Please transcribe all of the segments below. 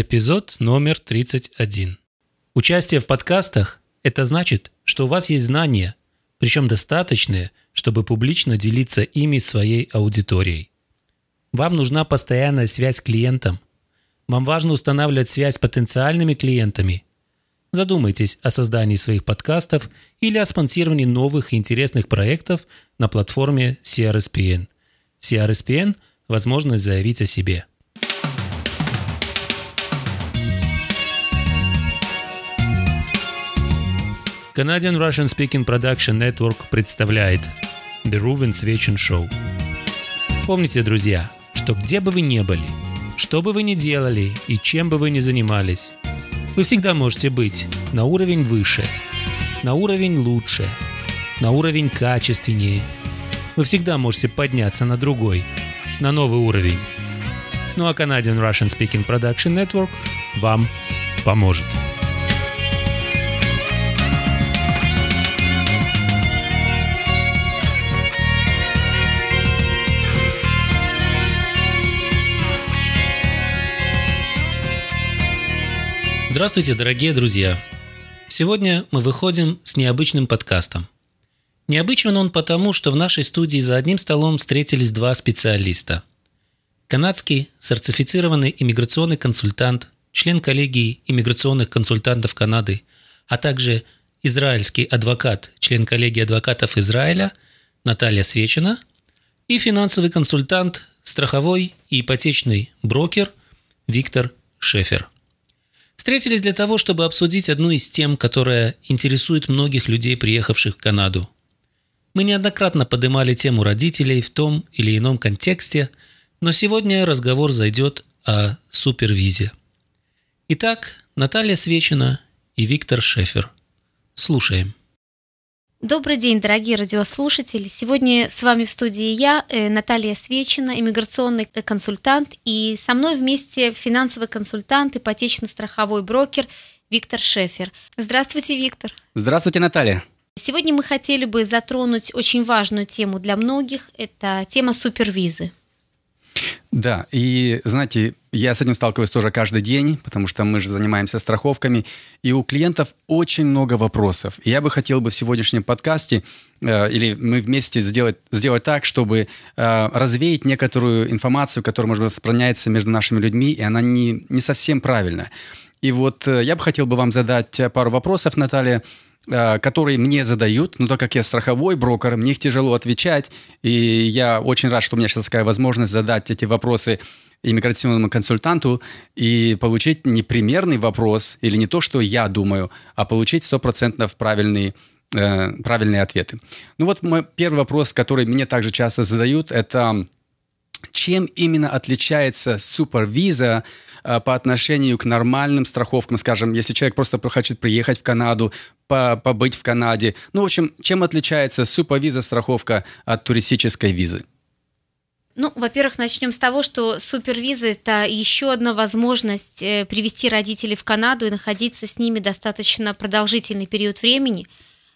Эпизод номер 31. Участие в подкастах – это значит, что у вас есть знания, причем достаточные, чтобы публично делиться ими своей аудиторией. Вам нужна постоянная связь с клиентом. Вам важно устанавливать связь с потенциальными клиентами. Задумайтесь о создании своих подкастов или о спонсировании новых и интересных проектов на платформе CRSPN. CRSPN – возможность заявить о себе – Canadian Russian Speaking Production Network представляет The Ruven Свечин Show. Помните, друзья, что где бы вы ни были, что бы вы ни делали и чем бы вы ни занимались, вы всегда можете быть на уровень выше, на уровень лучше, на уровень качественнее. Вы всегда можете подняться на другой, на новый уровень. Ну а Canadian Russian Speaking Production Network вам поможет. Здравствуйте, дорогие друзья! Сегодня мы выходим с необычным подкастом. Необычен он потому, что в нашей студии за одним столом встретились два специалиста. Канадский сертифицированный иммиграционный консультант, член коллегии иммиграционных консультантов Канады, а также израильский адвокат, член коллегии адвокатов Израиля Наталья Свечина и финансовый консультант, страховой и ипотечный брокер Виктор Шефер – Встретились для того, чтобы обсудить одну из тем, которая интересует многих людей, приехавших в Канаду. Мы неоднократно поднимали тему родителей в том или ином контексте, но сегодня разговор зайдет о супервизе. Итак, Наталья Свечина и Виктор Шефер. Слушаем. Добрый день, дорогие радиослушатели. Сегодня с вами в студии я, э, Наталья Свечина, иммиграционный консультант, и со мной вместе финансовый консультант, ипотечно-страховой брокер Виктор Шефер. Здравствуйте, Виктор. Здравствуйте, Наталья. Сегодня мы хотели бы затронуть очень важную тему для многих. Это тема супервизы. Да, и знаете, я с этим сталкиваюсь тоже каждый день, потому что мы же занимаемся страховками, и у клиентов очень много вопросов. И я бы хотел бы в сегодняшнем подкасте, э, или мы вместе сделать, сделать так, чтобы э, развеять некоторую информацию, которая, может быть, распространяется между нашими людьми, и она не, не совсем правильная. И вот э, я бы хотел бы вам задать пару вопросов, Наталья, Э, которые мне задают, но так как я страховой брокер, мне их тяжело отвечать, и я очень рад, что у меня сейчас такая возможность задать эти вопросы иммиграционному консультанту и получить не примерный вопрос или не то, что я думаю, а получить стопроцентно правильный э, правильные ответы. Ну вот мой первый вопрос, который мне также часто задают, это чем именно отличается супервиза Э, по отношению к нормальным страховкам, скажем, если человек просто хочет приехать в Канаду, побыть в Канаде. Ну, в общем, чем отличается суповиза страховка от туристической визы? Ну, во-первых, начнем с того, что супервиза – это еще одна возможность э, привести родителей в Канаду и находиться с ними достаточно продолжительный период времени.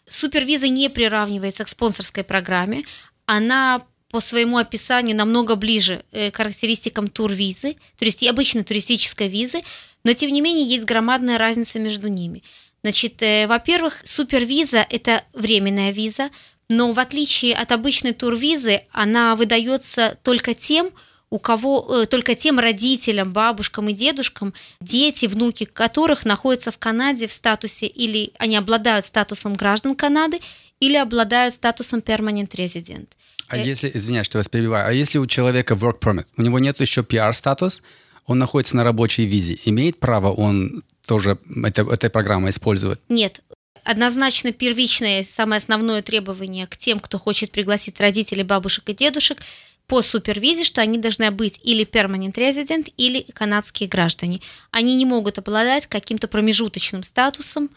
Супервиза не приравнивается к спонсорской программе. Она по своему описанию намного ближе э, к характеристикам турвизы, то есть и обычной туристической визы, но тем не менее есть громадная разница между ними. Значит, э, во-первых, супервиза – это временная виза, но в отличие от обычной турвизы, она выдается только тем, у кого э, только тем родителям, бабушкам и дедушкам, дети, внуки которых находятся в Канаде в статусе или они обладают статусом граждан Канады или обладают статусом permanent resident. А э... если, извиняюсь, что я вас перебиваю, а если у человека work permit, у него нет еще PR-статус, он находится на рабочей визе, имеет право он тоже это, этой программой использовать? Нет, однозначно первичное, самое основное требование к тем, кто хочет пригласить родителей, бабушек и дедушек по супервизе, что они должны быть или permanent resident, или канадские граждане. Они не могут обладать каким-то промежуточным статусом,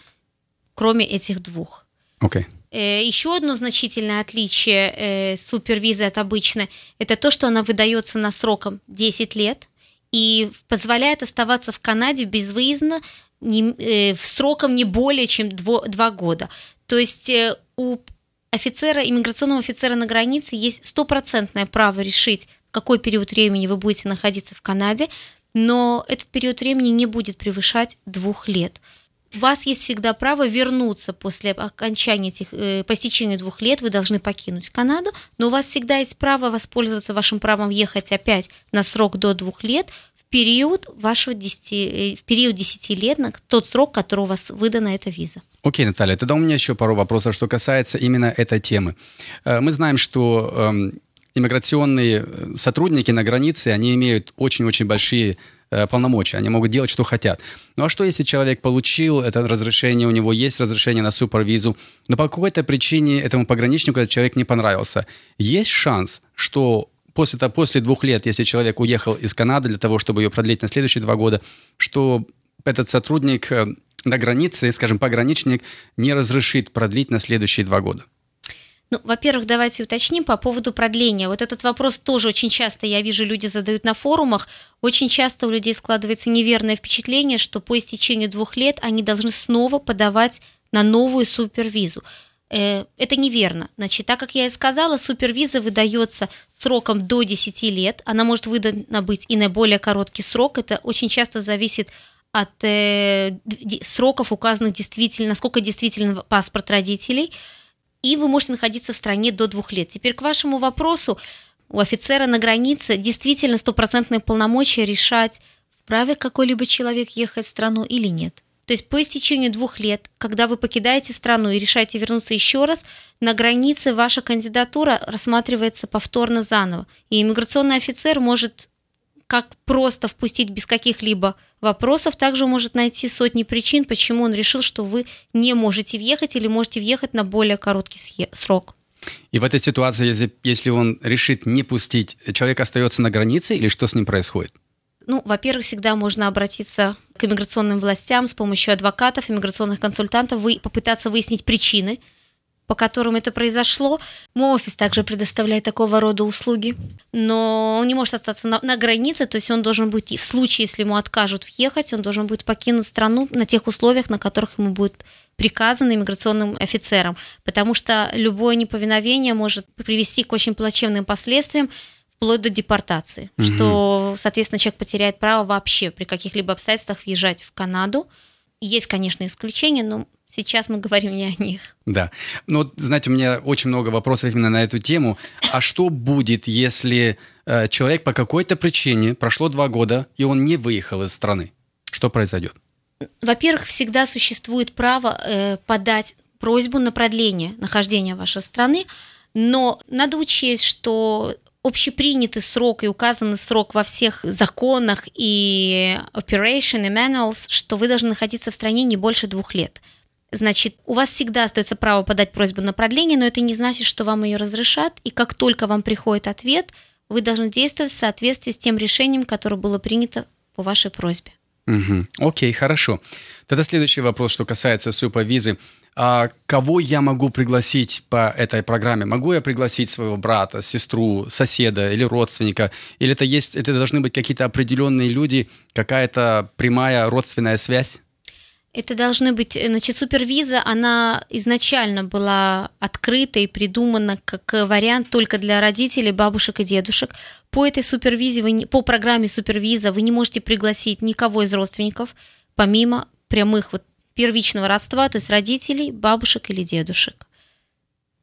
кроме этих двух. Окей. Okay. Э, Еще одно значительное отличие э, супервизы от обычной – это то, что она выдается на сроком 10 лет и позволяет оставаться в Канаде безвыездно не, э, в сроком не более чем 2 года. То есть у офицера, иммиграционного офицера на границе есть стопроцентное право решить, какой период времени вы будете находиться в Канаде, но этот период времени не будет превышать двух лет. У вас есть всегда право вернуться после окончания этих, э, по истечению двух лет, вы должны покинуть Канаду, но у вас всегда есть право воспользоваться вашим правом ехать опять на срок до двух лет в период вашего 10, э, в период 10 лет, на тот срок, который у вас выдана эта виза. Окей, Наталья, тогда у меня еще пару вопросов, что касается именно этой темы. Э, мы знаем, что эм, иммиграционные э, сотрудники на границе, они имеют очень-очень большие полномочия, они могут делать, что хотят. Ну а что, если человек получил это разрешение, у него есть разрешение на супервизу, но по какой-то причине этому пограничнику этот человек не понравился? Есть шанс, что после, -то, после двух лет, если человек уехал из Канады для того, чтобы ее продлить на следующие два года, что этот сотрудник э, на границе, скажем, пограничник, не разрешит продлить на следующие два года? Ну, во-первых, давайте уточним по поводу продления. Вот этот вопрос тоже очень часто, я вижу, люди задают на форумах. Очень часто у людей складывается неверное впечатление, что по истечению двух лет они должны снова подавать на новую супервизу. Э, это неверно. Значит, так как я и сказала, супервиза выдается сроком до 10 лет. Она может выдана быть и на более короткий срок. Это очень часто зависит от э, сроков, указанных действительно, насколько действительно паспорт родителей – и вы можете находиться в стране до двух лет. Теперь к вашему вопросу, у офицера на границе действительно стопроцентные полномочия решать, вправе какой-либо человек ехать в страну или нет. То есть по истечению двух лет, когда вы покидаете страну и решаете вернуться еще раз, на границе ваша кандидатура рассматривается повторно заново. И иммиграционный офицер может как просто впустить без каких-либо вопросов, также может найти сотни причин, почему он решил, что вы не можете въехать или можете въехать на более короткий срок. И в этой ситуации, если, если он решит не пустить, человек остается на границе или что с ним происходит? Ну, во-первых, всегда можно обратиться к иммиграционным властям с помощью адвокатов, иммиграционных консультантов, вы, попытаться выяснить причины – по которым это произошло. Мой офис также предоставляет такого рода услуги, но он не может остаться на, на границе, то есть он должен быть, в случае, если ему откажут въехать, он должен будет покинуть страну на тех условиях, на которых ему будет приказано иммиграционным офицером, потому что любое неповиновение может привести к очень плачевным последствиям, вплоть до депортации, угу. что, соответственно, человек потеряет право вообще при каких-либо обстоятельствах въезжать в Канаду. Есть, конечно, исключения, но Сейчас мы говорим не о них. Да. Ну, вот, знаете, у меня очень много вопросов именно на эту тему. А что будет, если э, человек по какой-то причине прошло два года, и он не выехал из страны? Что произойдет? Во-первых, всегда существует право э, подать просьбу на продление нахождения вашей страны, но надо учесть, что общепринятый срок и указанный срок во всех законах и operation и manuals, что вы должны находиться в стране не больше двух лет – Значит, у вас всегда остается право подать просьбу на продление, но это не значит, что вам ее разрешат. И как только вам приходит ответ, вы должны действовать в соответствии с тем решением, которое было принято по вашей просьбе. Угу. Окей, хорошо. Тогда следующий вопрос, что касается супервизы. А кого я могу пригласить по этой программе? Могу я пригласить своего брата, сестру, соседа или родственника? Или это есть, это должны быть какие-то определенные люди, какая-то прямая родственная связь? Это должны быть, э, значит, супервиза, она изначально была открыта и придумана как вариант только для родителей, бабушек и дедушек. По этой супервизе, вы, по программе супервиза вы не можете пригласить никого из родственников, помимо прямых вот первичного родства, то есть родителей, бабушек или дедушек.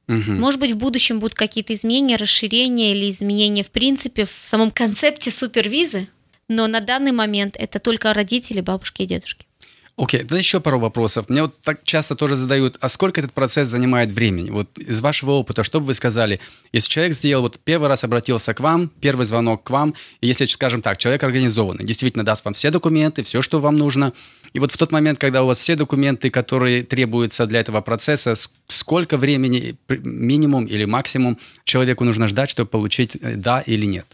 Угу. Может быть, в будущем будут какие-то изменения, расширения или изменения в принципе в самом концепте супервизы, но на данный момент это только родители, бабушки и дедушки. Окей, okay, тогда еще пару вопросов. Мне вот так часто тоже задают, а сколько этот процесс занимает времени? Вот из вашего опыта, что бы вы сказали, если человек сделал, вот первый раз обратился к вам, первый звонок к вам, и если, скажем так, человек организованный, действительно даст вам все документы, все, что вам нужно, и вот в тот момент, когда у вас все документы, которые требуются для этого процесса, сколько времени минимум или максимум человеку нужно ждать, чтобы получить э, да или нет?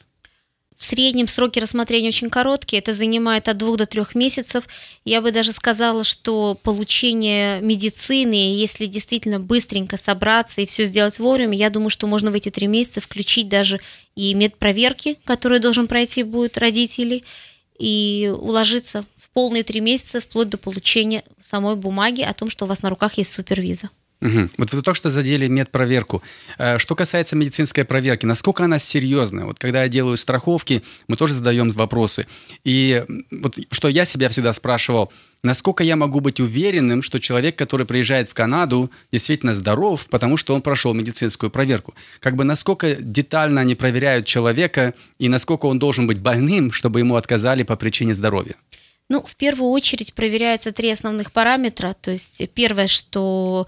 В среднем сроки рассмотрения очень короткие, это занимает от двух до трех месяцев. Я бы даже сказала, что получение медицины, если действительно быстренько собраться и все сделать вовремя, я думаю, что можно в эти три месяца включить даже и медпроверки, которые должен пройти будут родители, и уложиться в полные три месяца вплоть до получения самой бумаги о том, что у вас на руках есть супервиза. Угу. Вот вы только что задели медпроверку. Э, что касается медицинской проверки, насколько она серьезная? Вот когда я делаю страховки, мы тоже задаем вопросы. И вот что я себя всегда спрашивал, насколько я могу быть уверенным, что человек, который приезжает в Канаду, действительно здоров, потому что он прошел медицинскую проверку. Как бы насколько детально они проверяют человека и насколько он должен быть больным, чтобы ему отказали по причине здоровья? Ну, в первую очередь проверяются три основных параметра. То есть первое, что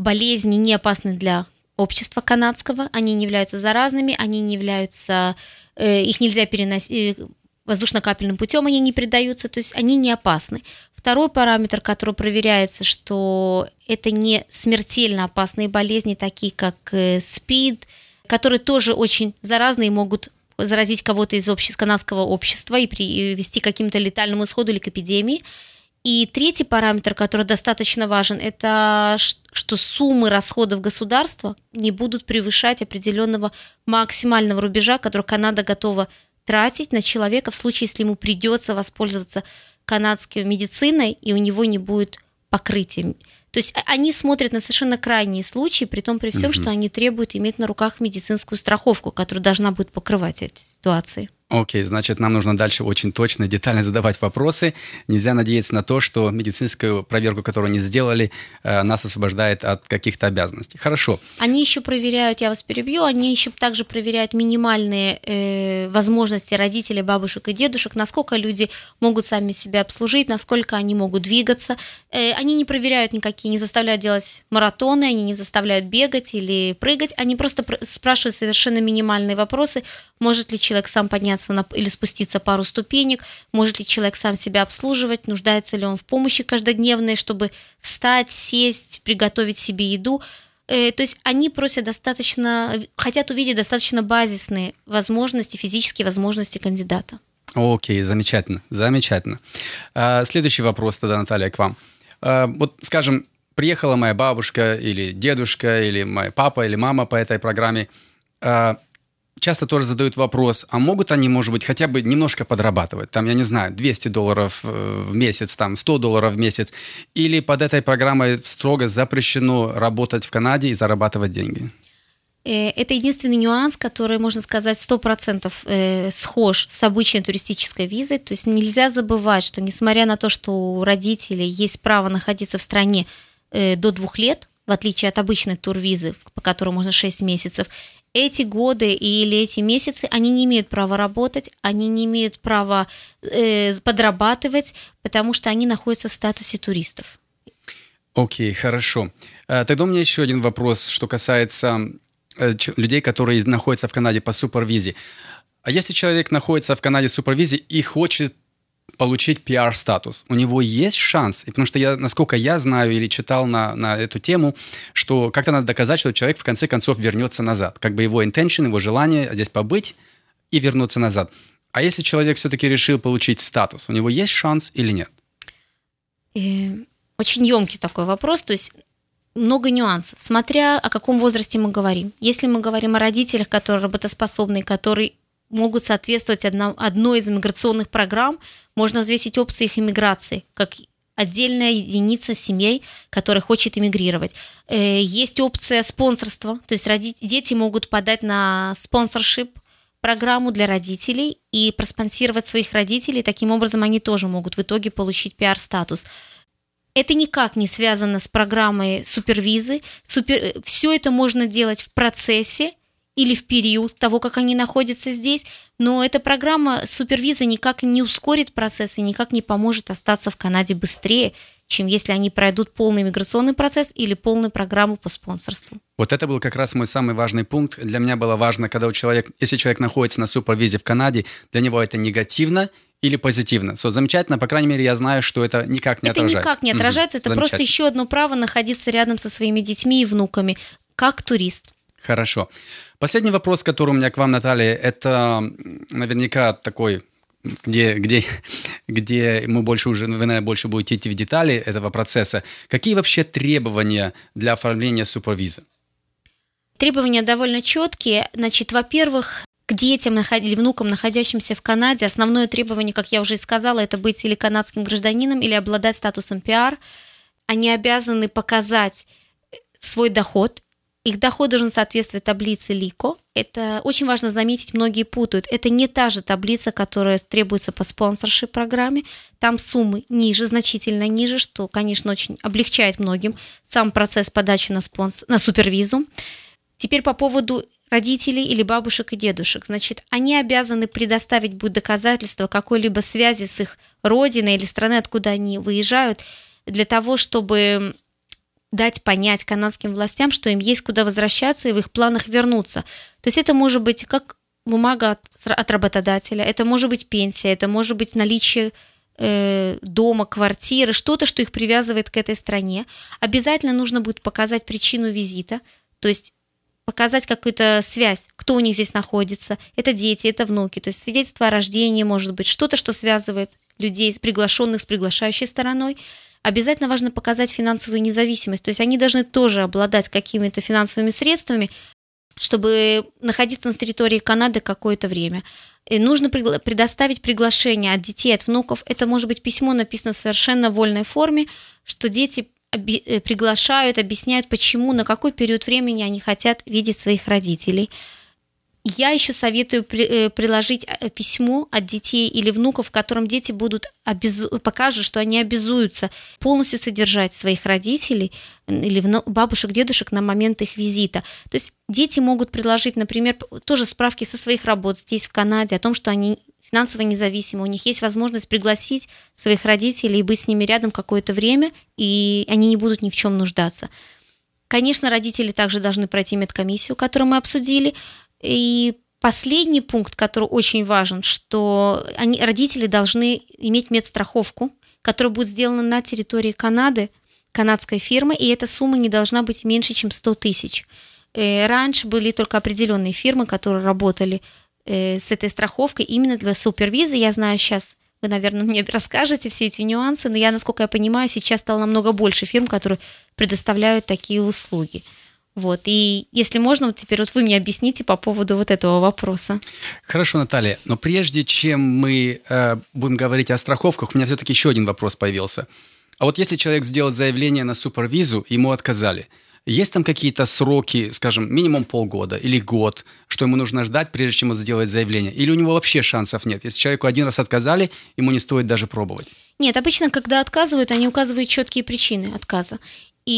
болезни не опасны для общества канадского, они не являются заразными, они не являются, э, их нельзя переносить, э, воздушно-капельным путем они не передаются, то есть они не опасны. Второй параметр, который проверяется, что это не смертельно опасные болезни, такие как э, СПИД, которые тоже очень заразные и могут заразить кого-то из обществ, канадского общества и привести к каким-то летальному исходу или к эпидемии. И третий параметр, который достаточно важен, это что суммы расходов государства не будут превышать определенного максимального рубежа, который Канада готова тратить на человека в случае, если ему придется воспользоваться канадской медициной, и у него не будет покрытия. То есть они смотрят на совершенно крайние случаи, при том при всем, угу. что они требуют иметь на руках медицинскую страховку, которая должна будет покрывать эти ситуации. Окей, значит, нам нужно дальше очень точно и детально задавать вопросы. Нельзя надеяться на то, что медицинскую проверку, которую они сделали, э, нас освобождает от каких-то обязанностей. Хорошо. Они еще проверяют, я вас перебью, они еще также проверяют минимальные э, возможности родителей, бабушек и дедушек, насколько люди могут сами себя обслужить, насколько они могут двигаться. Э, они не проверяют никакие, не заставляют делать маратоны, они не заставляют бегать или прыгать, они просто спрашивают совершенно минимальные вопросы, может ли человек сам подняться на, или спуститься пару ступенек, может ли человек сам себя обслуживать, нуждается ли он в помощи каждодневной, чтобы встать, сесть, приготовить себе еду. Э, то есть они просят достаточно, хотят увидеть достаточно базисные возможности, физические возможности кандидата. Окей, замечательно, замечательно. А, следующий вопрос тогда, Наталья, к вам. А, вот, скажем, приехала моя бабушка или дедушка, или мой папа, или мама по этой программе. А, часто тоже задают вопрос, а могут они, может быть, хотя бы немножко подрабатывать? Там, я не знаю, 200 долларов э, в месяц, там 100 долларов в месяц. Или под этой программой строго запрещено работать в Канаде и зарабатывать деньги? Э, это единственный нюанс, который, можно сказать, 100% э, схож с обычной туристической визой. То есть нельзя забывать, что несмотря на то, что у родителей есть право находиться в стране до двух лет, в отличие от обычной турвизы, по которой можно 6 месяцев, эти годы или эти месяцы они не имеют права работать, они не имеют права э, подрабатывать, потому что они находятся в статусе туристов. Окей, okay, хорошо. Э, тогда у меня еще один вопрос, что касается э, людей, которые находятся в Канаде по супервизе. А если человек находится в Канаде в супервизе и хочет получить PR-статус. У него есть шанс, и потому что я, насколько я знаю или читал на, на эту тему, что как-то надо доказать, что человек в конце концов вернется назад. Как бы его intention, его желание здесь побыть и вернуться назад. А если человек все-таки решил получить статус, у него есть шанс или нет? И э, очень емкий такой вопрос. То есть много нюансов, смотря о каком возрасте мы говорим. Если мы говорим о родителях, которые работоспособны, которые могут соответствовать одно, одной из иммиграционных программ, можно взвесить опции их иммиграции, как отдельная единица семей, которая хочет эмигрировать. Э, есть опция спонсорства, то есть родители, дети могут подать на спонсоршип программу для родителей и проспонсировать своих родителей, таким образом они тоже могут в итоге получить пиар-статус. Это никак не связано с программой супервизы. Супер... Все это можно делать в процессе или в период того, как они находятся здесь, но эта программа супервиза никак не ускорит процесс и никак не поможет остаться в Канаде быстрее, чем если они пройдут полный миграционный процесс или полную программу по спонсорству. Вот это был как раз мой самый важный пункт. Для меня было важно, когда у человека, если человек находится на супервизе в Канаде, для него это негативно или позитивно. So, замечательно, по крайней мере, я знаю, что это никак не это отражается. Это никак не отражается, mm-hmm. это просто еще одно право находиться рядом со своими детьми и внуками, как турист. Хорошо. Последний вопрос, который у меня к вам, Наталья, это наверняка такой где, где, где мы больше уже, вы, наверное, больше будете идти в детали этого процесса. Какие вообще требования для оформления супервиза? Требования довольно четкие. Значит, во-первых, к детям или внукам, находящимся в Канаде, основное требование, как я уже и сказала, это быть или канадским гражданином, или обладать статусом пиар. Они обязаны показать свой доход, их доход должен соответствовать таблице ЛИКО. Это очень важно заметить, многие путают. Это не та же таблица, которая требуется по спонсоршип программе. Там суммы ниже, значительно ниже, что, конечно, очень облегчает многим сам процесс подачи на, спонс... на супервизу. Теперь по поводу родителей или бабушек и дедушек. Значит, они обязаны предоставить будет доказательства какой-либо связи с их родиной или страны, откуда они выезжают, для того, чтобы дать понять канадским властям, что им есть куда возвращаться и в их планах вернуться. То есть это может быть как бумага от, от работодателя, это может быть пенсия, это может быть наличие э, дома, квартиры, что-то, что их привязывает к этой стране. Обязательно нужно будет показать причину визита, то есть показать какую-то связь, кто у них здесь находится. Это дети, это внуки, то есть свидетельство о рождении, может быть, что-то, что связывает людей, приглашенных с приглашающей стороной обязательно важно показать финансовую независимость. То есть они должны тоже обладать какими-то финансовыми средствами, чтобы находиться на территории Канады какое-то время. И нужно предоставить приглашение от детей, от внуков. Это может быть письмо написано в совершенно вольной форме, что дети э, приглашают, объясняют, почему, на какой период времени они хотят видеть своих родителей. Я еще советую при, э, приложить э, письмо от детей или внуков, в котором дети будут обязу... покажут, что они обязуются полностью содержать своих родителей или бабушек, дедушек на момент их визита. То есть дети могут предложить, например, тоже справки со своих работ здесь, в Канаде, о том, что они финансово независимы, у них есть возможность пригласить своих родителей и быть с ними рядом какое-то время, и они не будут ни в чем нуждаться. Конечно, родители также должны пройти медкомиссию, которую мы обсудили. И последний пункт, который очень важен, что они, родители должны иметь медстраховку, которая будет сделана на территории Канады, канадской фирмы, и эта сумма не должна быть меньше, чем 100 тысяч. Э, раньше были только определенные фирмы, которые работали э, с этой страховкой именно для супервизы. Я знаю сейчас, вы, наверное, мне расскажете все эти нюансы, но я, насколько я понимаю, сейчас стало намного больше фирм, которые предоставляют такие услуги. Вот. И если можно, вот теперь вот вы мне объясните по поводу вот этого вопроса. Хорошо, Наталья. Но прежде чем мы э, будем говорить о страховках, у меня все-таки еще один вопрос появился. А вот если человек сделал заявление на супервизу, ему отказали, есть там какие-то сроки, скажем, минимум полгода или год, что ему нужно ждать, прежде чем он сделает заявление? Или у него вообще шансов нет? Если человеку один раз отказали, ему не стоит даже пробовать? Нет, обычно, когда отказывают, они указывают четкие причины отказа. И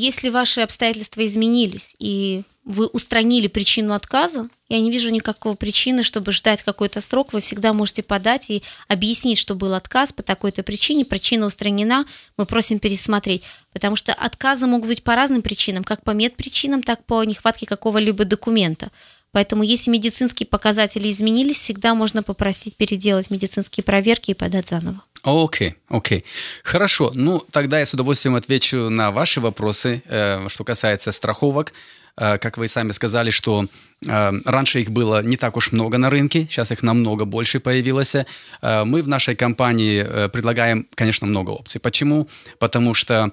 если ваши обстоятельства изменились, и вы устранили причину отказа, я не вижу никакого причины, чтобы ждать какой-то срок. Вы всегда можете подать и объяснить, что был отказ по такой-то причине. Причина устранена, мы просим пересмотреть. Потому что отказы могут быть по разным причинам, как по медпричинам, так по нехватке какого-либо документа. Поэтому если медицинские показатели изменились, всегда можно попросить переделать медицинские проверки и подать заново. Окей, окей. Хорошо. Ну, тогда я с удовольствием отвечу на ваши вопросы, э, что касается страховок. Э, как вы сами сказали, что э, раньше их было не так уж много на рынке, сейчас их намного больше появилось. Э, мы в нашей компании э, предлагаем, конечно, много опций. Почему? Потому что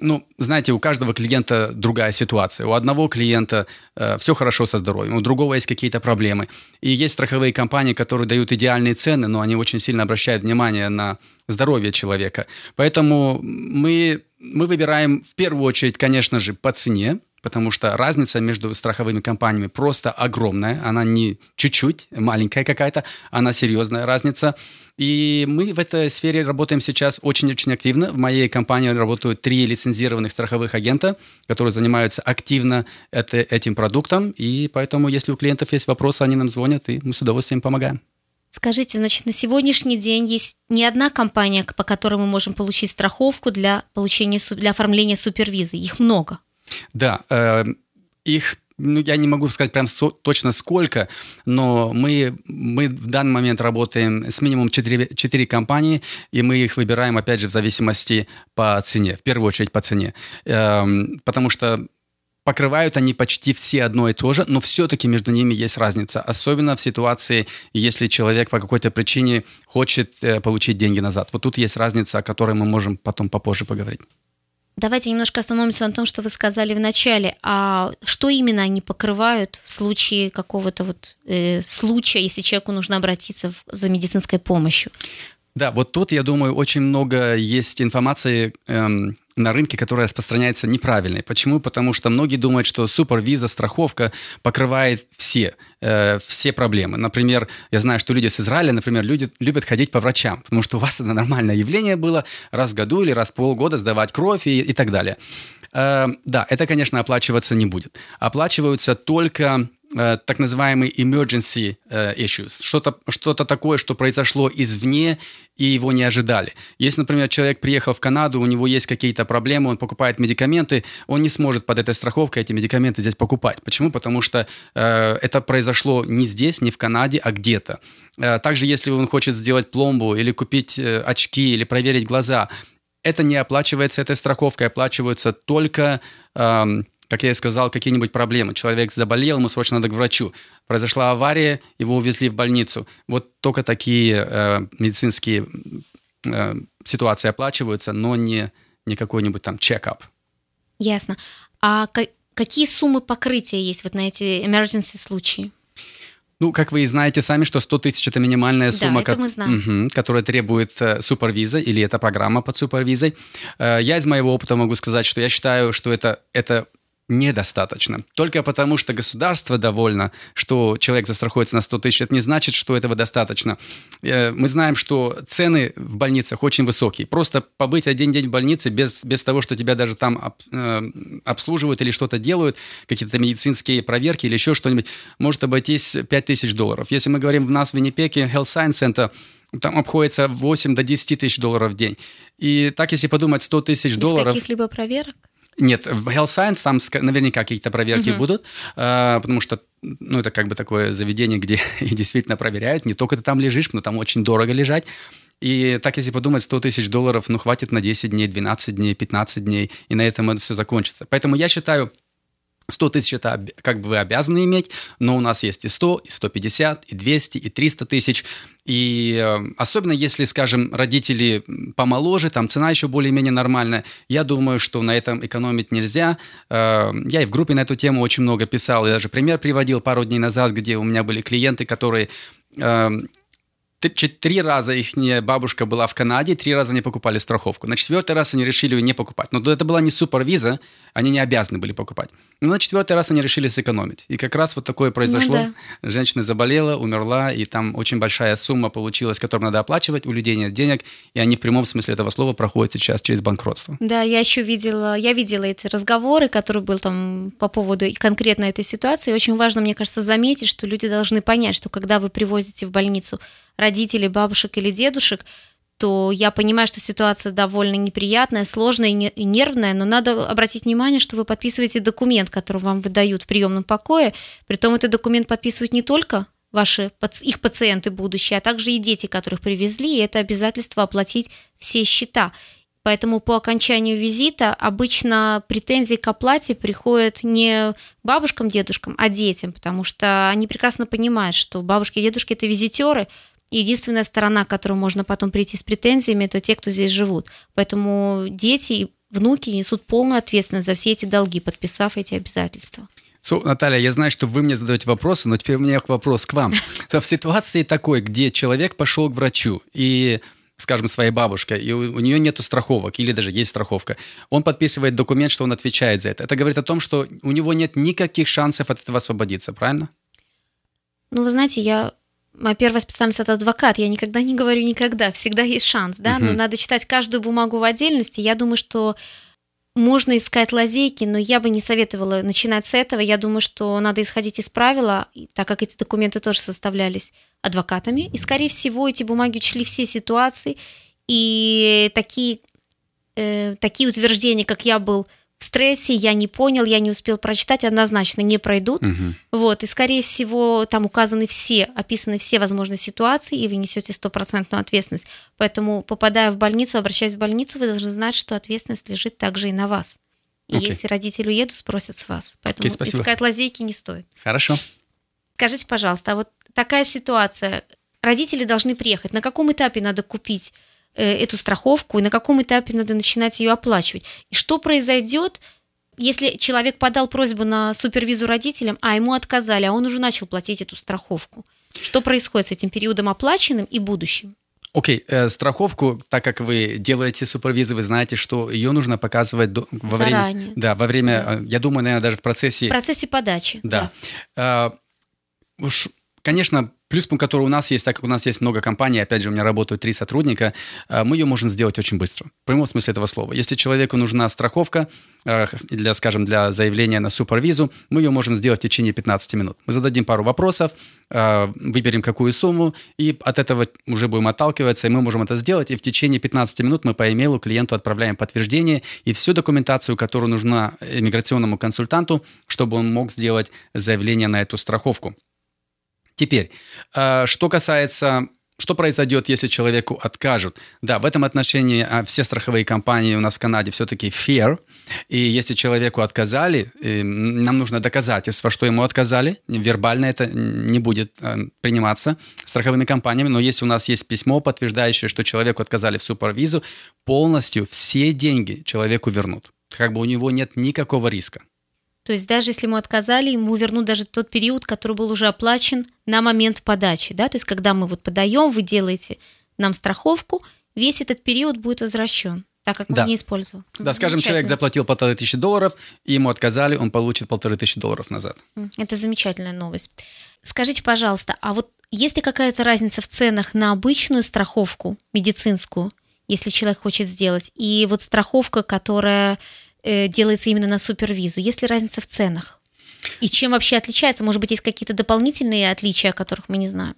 ну, знаете, у каждого клиента другая ситуация. У одного клиента э, все хорошо со здоровьем, у другого есть какие-то проблемы. И есть страховые компании, которые дают идеальные цены, но они очень сильно обращают внимание на здоровье человека. Поэтому мы, мы выбираем в первую очередь, конечно же, по цене, потому что разница между страховыми компаниями просто огромная. Она не чуть-чуть, маленькая какая-то, она серьезная разница. И мы в этой сфере работаем сейчас очень-очень активно. В моей компании работают три лицензированных страховых агента, которые занимаются активно это, этим продуктом. И поэтому, если у клиентов есть вопросы, они нам звонят, и мы с удовольствием помогаем. Скажите, значит, на сегодняшний день есть не одна компания, по которой мы можем получить страховку для получения для оформления супервизы. Их много. Да, э, их ну, я не могу сказать прям со, точно сколько, но мы, мы в данный момент работаем с минимум 4, 4 компании, и мы их выбираем, опять же, в зависимости по цене, в первую очередь по цене. Эм, потому что покрывают они почти все одно и то же, но все-таки между ними есть разница. Особенно в ситуации, если человек по какой-то причине хочет э, получить деньги назад. Вот тут есть разница, о которой мы можем потом попозже поговорить. Давайте немножко остановимся на том, что вы сказали в начале. А что именно они покрывают в случае какого-то вот э, случая, если человеку нужно обратиться в, за медицинской помощью? Да, вот тут, я думаю, очень много есть информации, эм, на рынке, которая распространяется неправильной. Почему? Потому что многие думают, что супервиза, страховка покрывает все, э, все проблемы. Например, я знаю, что люди с Израиля, например, люди любят ходить по врачам, потому что у вас это нормальное явление было раз в году или раз в полгода сдавать кровь и, и так далее. Э, да, это, конечно, оплачиваться не будет. Оплачиваются только Э, так называемые emergency э, issues, что-то что такое, что произошло извне, и его не ожидали. Если, например, человек приехал в Канаду, у него есть какие-то проблемы, он покупает медикаменты, он не сможет под этой страховкой эти медикаменты здесь покупать. Почему? Потому что э, это произошло не здесь, не в Канаде, а где-то. Э, также, если он хочет сделать пломбу или купить э, очки или проверить глаза, это не оплачивается этой страховкой, оплачиваются только... Э, как я и сказал, какие-нибудь проблемы. Человек заболел, ему срочно надо к врачу. Произошла авария, его увезли в больницу. Вот только такие э, медицинские э, ситуации оплачиваются, но не, не какой-нибудь там чекап. Ясно. А какие суммы покрытия есть вот на эти emergency случаи? Ну, как вы и знаете сами, что 100 тысяч – это минимальная сумма, да, это мы знаем. Угу, которая требует э, супервиза, или это программа под супервизой. Э, я из моего опыта могу сказать, что я считаю, что это, это недостаточно. Только потому, что государство довольно, что человек застрахуется на 100 тысяч, это не значит, что этого достаточно. Э, мы знаем, что цены в больницах очень высокие. Просто побыть один день в больнице без, без того, что тебя даже там э, обслуживают или что-то делают, какие-то медицинские проверки или еще что-нибудь, может обойтись 5 тысяч долларов. Если мы говорим в нас в Виннипеке, Health Science Center, там обходится 8 до 10 тысяч долларов в день. И так, если подумать, 100 тысяч долларов... Без каких-либо проверок? Нет, в Health Science там наверняка какие-то проверки угу. будут, э, потому что ну, это как бы такое заведение, где и действительно проверяют. Не только ты там лежишь, но там очень дорого лежать. И так, если подумать, 100 тысяч долларов, ну, хватит на 10 дней, 12 дней, 15 дней, и на этом это все закончится. Поэтому я считаю, 100 тысяч это как бы вы обязаны иметь, но у нас есть и 100, и 150, и 200, и 300 тысяч. И э, особенно если, скажем, родители помоложе, там цена еще более-менее нормальная, я думаю, что на этом экономить нельзя. Э, я и в группе на эту тему очень много писал, и даже пример приводил пару дней назад, где у меня были клиенты, которые э, три раза их бабушка была в Канаде, три раза они покупали страховку. На четвертый раз они решили ее не покупать. Но это была не супервиза, они не обязаны были покупать. Но на четвертый раз они решили сэкономить. И как раз вот такое произошло. Ну, да. Женщина заболела, умерла, и там очень большая сумма получилась, которую надо оплачивать, у людей нет денег, и они в прямом смысле этого слова проходят сейчас через банкротство. Да, я еще видела, я видела эти разговоры, которые был там по поводу конкретно этой ситуации. Очень важно, мне кажется, заметить, что люди должны понять, что когда вы привозите в больницу родителей, бабушек или дедушек, то я понимаю, что ситуация довольно неприятная, сложная и нервная, но надо обратить внимание, что вы подписываете документ, который вам выдают в приемном покое. Притом этот документ подписывают не только ваши их пациенты будущие, а также и дети, которых привезли, и это обязательство оплатить все счета. Поэтому по окончанию визита обычно претензии к оплате приходят не бабушкам, дедушкам, а детям, потому что они прекрасно понимают, что бабушки и дедушки это визитеры, единственная сторона, к которой можно потом прийти с претензиями, это те, кто здесь живут. Поэтому дети и внуки несут полную ответственность за все эти долги, подписав эти обязательства. So, Наталья, я знаю, что вы мне задаете вопросы, но теперь у меня вопрос к вам. So, в ситуации такой, где человек пошел к врачу и скажем, своей бабушке, и у, у нее нет страховок, или даже есть страховка, он подписывает документ, что он отвечает за это. Это говорит о том, что у него нет никаких шансов от этого освободиться, правильно? Ну, вы знаете, я Моя первая специальность это адвокат. Я никогда не говорю никогда. Всегда есть шанс, да. Uh-huh. Но надо читать каждую бумагу в отдельности. Я думаю, что можно искать лазейки, но я бы не советовала начинать с этого. Я думаю, что надо исходить из правила, так как эти документы тоже составлялись адвокатами. И, скорее всего, эти бумаги учли все ситуации. И такие, э, такие утверждения, как я был в стрессе, я не понял, я не успел прочитать, однозначно не пройдут. Угу. Вот, и, скорее всего, там указаны все, описаны все возможные ситуации, и вы несете стопроцентную ответственность. Поэтому, попадая в больницу, обращаясь в больницу, вы должны знать, что ответственность лежит также и на вас. И okay. если родители уедут, спросят с вас. Поэтому okay, искать лазейки не стоит. Хорошо. Скажите, пожалуйста, а вот такая ситуация, родители должны приехать, на каком этапе надо купить эту страховку и на каком этапе надо начинать ее оплачивать. И что произойдет, если человек подал просьбу на супервизу родителям, а ему отказали, а он уже начал платить эту страховку? Что происходит с этим периодом оплаченным и будущим? Окей, okay. э, страховку, так как вы делаете супервизы, вы знаете, что ее нужно показывать до, во Заранее. время... Да, во время, Да. э, я думаю, наверное, даже в процессе... В процессе подачи. Да. Э, уж, конечно, плюс, который у нас есть, так как у нас есть много компаний, опять же, у меня работают три сотрудника, э, мы ее можем сделать очень быстро. В прямом смысле этого слова. Если человеку нужна страховка, э, для, скажем, для заявления на супервизу, мы ее можем сделать в течение 15 минут. Мы зададим пару вопросов, э, выберем какую сумму, и от этого уже будем отталкиваться, и мы можем это сделать, и в течение 15 минут мы по имейлу клиенту отправляем подтверждение и всю документацию, которая нужна иммиграционному консультанту, чтобы он мог сделать заявление на эту страховку. Теперь, э, что касается что произойдет, если человеку откажут? Да, в этом отношении а, все страховые компании у нас в Канаде все-таки fair. И если человеку отказали, э, нам нужно доказательство, что ему отказали. Вербально это не будет э, приниматься страховыми компаниями. Но если у нас есть письмо, подтверждающее, что человеку отказали в супервизу, полностью все деньги человеку вернут. Как бы у него нет никакого риска. То есть даже если ему отказали, ему вернут даже тот период, который был уже оплачен на момент подачи, да? То есть когда мы вот подаем, вы делаете нам страховку, весь этот период будет возвращен, так как он Да. не использовал. Да, скажем, человек заплатил полторы тысячи долларов, и ему отказали, он получит полторы тысячи долларов назад. Это замечательная новость. Скажите, пожалуйста, а вот есть ли какая-то разница в ценах на обычную страховку медицинскую, если человек хочет сделать, и вот страховка, которая делается именно на супервизу? Есть ли разница в ценах? И чем вообще отличается? Может быть, есть какие-то дополнительные отличия, о которых мы не знаем?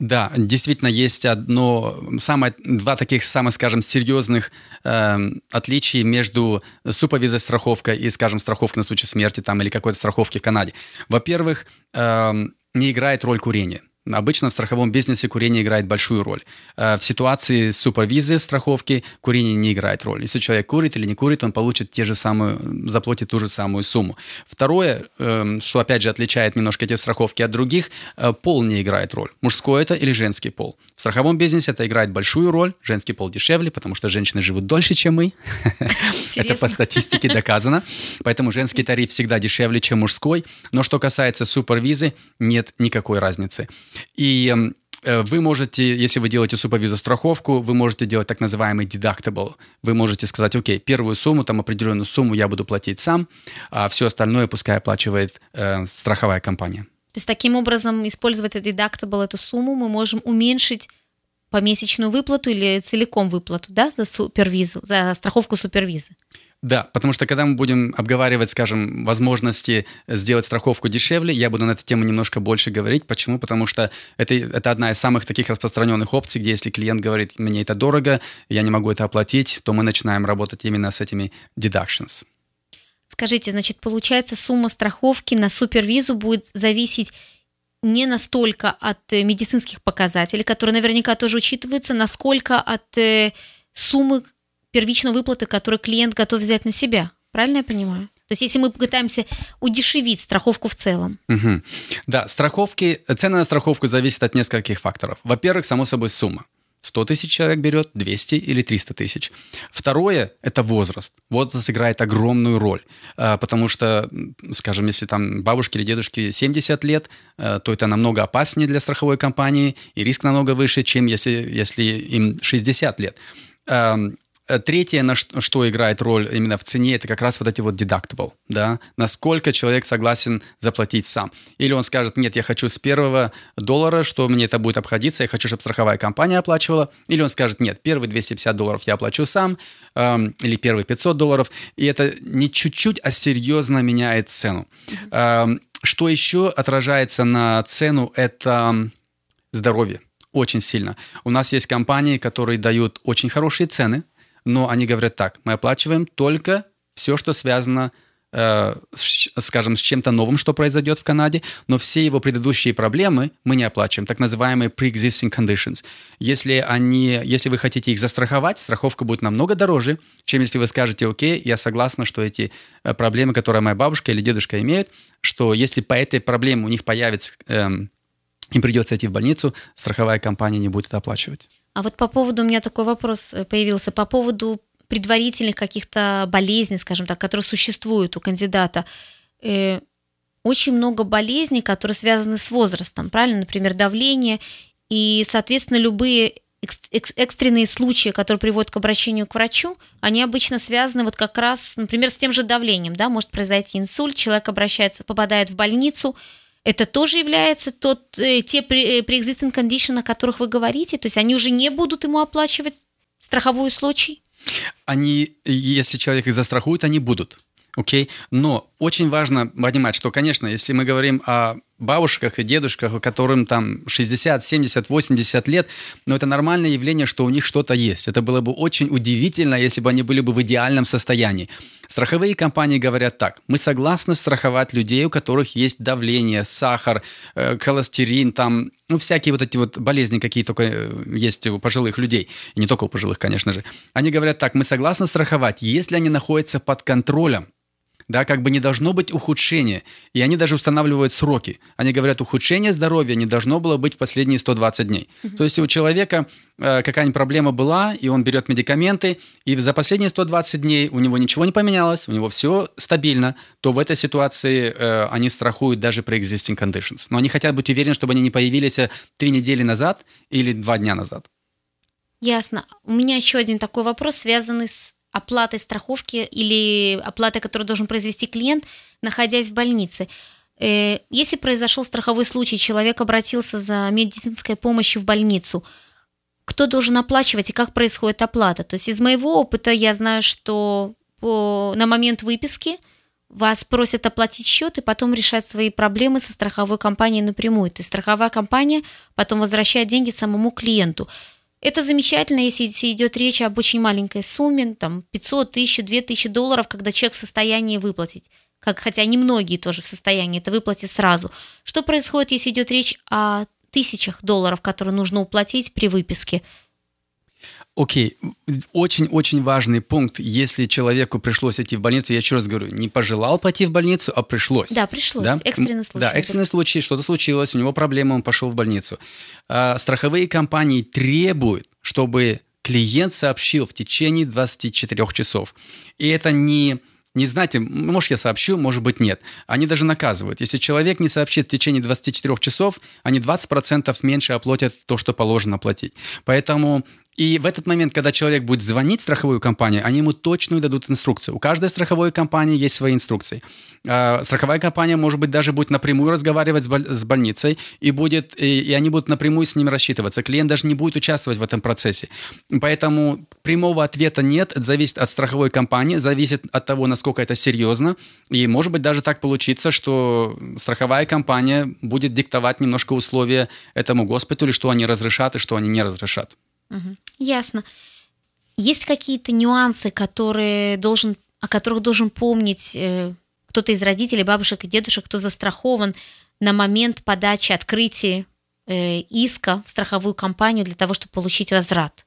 Да, действительно есть одно, самое, два таких самых, скажем, серьезных эм, отличий между суповизой страховкой и, скажем, страховкой на случай смерти там, или какой-то страховки в Канаде. Во-первых, эм, не играет роль курения. Обычно в страховом бизнесе курение играет большую роль. Э, В ситуации супервизии страховки курение не играет роль. Если человек курит или не курит, он получит те же самые, заплатит ту же самую сумму. Второе, эм, что опять же отличает немножко эти страховки от других, э, пол не играет роль. Мужской это или женский пол. В страховом бизнесе это играет большую роль. Женский пол дешевле, потому что женщины живут дольше, чем мы. Это по статистике доказано. Поэтому женский тариф всегда дешевле, чем мужской. Но что касается супервизы, нет никакой разницы. И эм, э, вы можете, если вы делаете супервизу страховку, вы можете делать так называемый deductible. Вы можете сказать, окей, первую сумму, там определенную сумму я буду платить сам, а все остальное пускай оплачивает э, страховая компания. То есть таким образом использовать этот deductible, эту сумму, мы можем уменьшить помесячную выплату или целиком выплату, да, за супервизу, за страховку супервизы. Да, потому что когда мы будем обговаривать, скажем, возможности сделать страховку дешевле, я буду на эту тему немножко больше говорить. Почему? Потому что это, это одна из самых таких распространенных опций, где если клиент говорит, мне это дорого, я не могу это оплатить, то мы начинаем работать именно с этими deductions. Скажите, значит, получается, сумма страховки на супервизу будет зависеть не настолько от э, медицинских показателей, которые наверняка тоже учитываются, насколько от э, суммы первичной выплаты, которую клиент готов взять на себя. Правильно я понимаю? То есть если мы пытаемся удешевить страховку в целом. Мгм. Да, страховки, цена на страховку зависит от нескольких факторов. Во-первых, само собой, сумма. 100 тысяч человек берет, 200 или 300 тысяч. Второе – это возраст. Возраст играет огромную роль, а, потому что, скажем, если там бабушке или дедушке 70 лет, э, то это намного опаснее для страховой компании, и риск намного выше, чем если, если им 60 лет. Э, Третье, на что, что играет роль именно в цене, это как раз вот эти вот deductible, да, насколько человек согласен заплатить сам. Или он скажет, нет, я хочу с первого доллара, что мне это будет обходиться, я хочу, чтобы страховая компания оплачивала. Или он скажет, нет, первые 250 долларов я оплачу сам, эм, или первые 500 долларов. И это не чуть-чуть, а серьезно меняет цену. Эм, что еще отражается на цену, это здоровье очень сильно. У нас есть компании, которые дают очень хорошие цены, но они говорят так, мы оплачиваем только все, что связано, э, с, скажем, с чем-то новым, что произойдет в Канаде, но все его предыдущие проблемы мы не оплачиваем, так называемые pre-existing conditions. Если, они, если вы хотите их застраховать, страховка будет намного дороже, чем если вы скажете, окей, я согласна, что эти э, проблемы, которые моя бабушка или дедушка имеют, что если по этой проблеме у них появится... эм, им придется идти в больницу, страховая компания не будет это оплачивать. А вот по поводу, у меня такой вопрос э, появился, по поводу предварительных каких-то болезней, скажем так, которые существуют у кандидата. Э, очень много болезней, которые связаны с возрастом, правильно? Например, давление. И, соответственно, любые экстренные случаи, которые приводят к обращению к врачу, они обычно связаны вот как раз, например, с тем же давлением, да, может произойти инсульт, человек обращается, попадает в больницу, это тоже является тот, э, те pre-existing э, condition, о которых вы говорите, то есть они уже не будут ему оплачивать страховой случай? Они, если человек их застрахует, они будут. Окей, okay? но очень важно понимать, что, конечно, если мы говорим о бабушках и дедушках, которым там 60, 70, 80 лет, но это нормальное явление, что у них что-то есть. Это было бы очень удивительно, если бы они были бы в идеальном состоянии. Страховые компании говорят так, мы согласны страховать людей, у которых есть давление, сахар, э, холестерин, там, ну, всякие вот эти вот болезни, какие только э, есть у пожилых людей, и не только у пожилых, конечно же. Они говорят так, мы согласны страховать, если они находятся под контролем, да, как бы не должно быть ухудшения. И они даже устанавливают сроки. Они говорят, ухудшение здоровья не должно было быть в последние 120 дней. Угу. То есть у человека э, какая-нибудь проблема была, и он берет медикаменты, и за последние 120 дней у него ничего не поменялось, у него все стабильно, то в этой ситуации э, они страхуют даже pre-existing conditions. Но они хотят быть уверены, чтобы они не появились э, три недели назад или два дня назад. Ясно. У меня еще один такой вопрос, связанный с оплатой страховки или оплатой, которую должен произвести клиент, находясь в больнице. Э, если произошел страховой случай, человек обратился за медицинской помощью в больницу, кто должен оплачивать и как происходит оплата? То есть из моего опыта я знаю, что по, на момент выписки вас просят оплатить счет и потом решать свои проблемы со страховой компанией напрямую. То есть страховая компания потом возвращает деньги самому клиенту. Это замечательно, если идет речь об очень маленькой сумме, там 500, 1000, 2000 долларов, когда человек в состоянии выплатить. Как, хотя немногие тоже в состоянии это выплатить сразу. Что происходит, если идет речь о тысячах долларов, которые нужно уплатить при выписке? Окей, очень-очень важный пункт. Если человеку пришлось идти в больницу, я еще раз говорю, не пожелал пойти в больницу, а пришлось. Да, пришлось. Да? Экстренный случай. Да, экстренный случай, что-то случилось, у него проблема, он пошел в больницу. А, страховые компании требуют, чтобы клиент сообщил в течение 24 часов. И это не не знаете, может, я сообщу, может быть, нет. Они даже наказывают. Если человек не сообщит в течение 24 часов, они 20% меньше оплатят то, что положено платить. Поэтому и в этот момент, когда человек будет звонить в страховую компанию, они ему точную дадут инструкцию. У каждой страховой компании есть свои инструкции. А, страховая компания, может быть, даже будет напрямую разговаривать с больницей, и, будет, и они будут напрямую с ними рассчитываться. Клиент даже не будет участвовать в этом процессе. Поэтому прямого ответа нет, это зависит от страховой компании, зависит от того, насколько это серьезно. И может быть даже так получится, что страховая компания будет диктовать немножко условия этому госпиталю, что они разрешат и что они не разрешат. Угу. Ясно. Есть какие-то нюансы, которые должен, о которых должен помнить э, кто-то из родителей, бабушек и дедушек, кто застрахован на момент подачи, открытия э, иска в страховую компанию для того, чтобы получить возврат?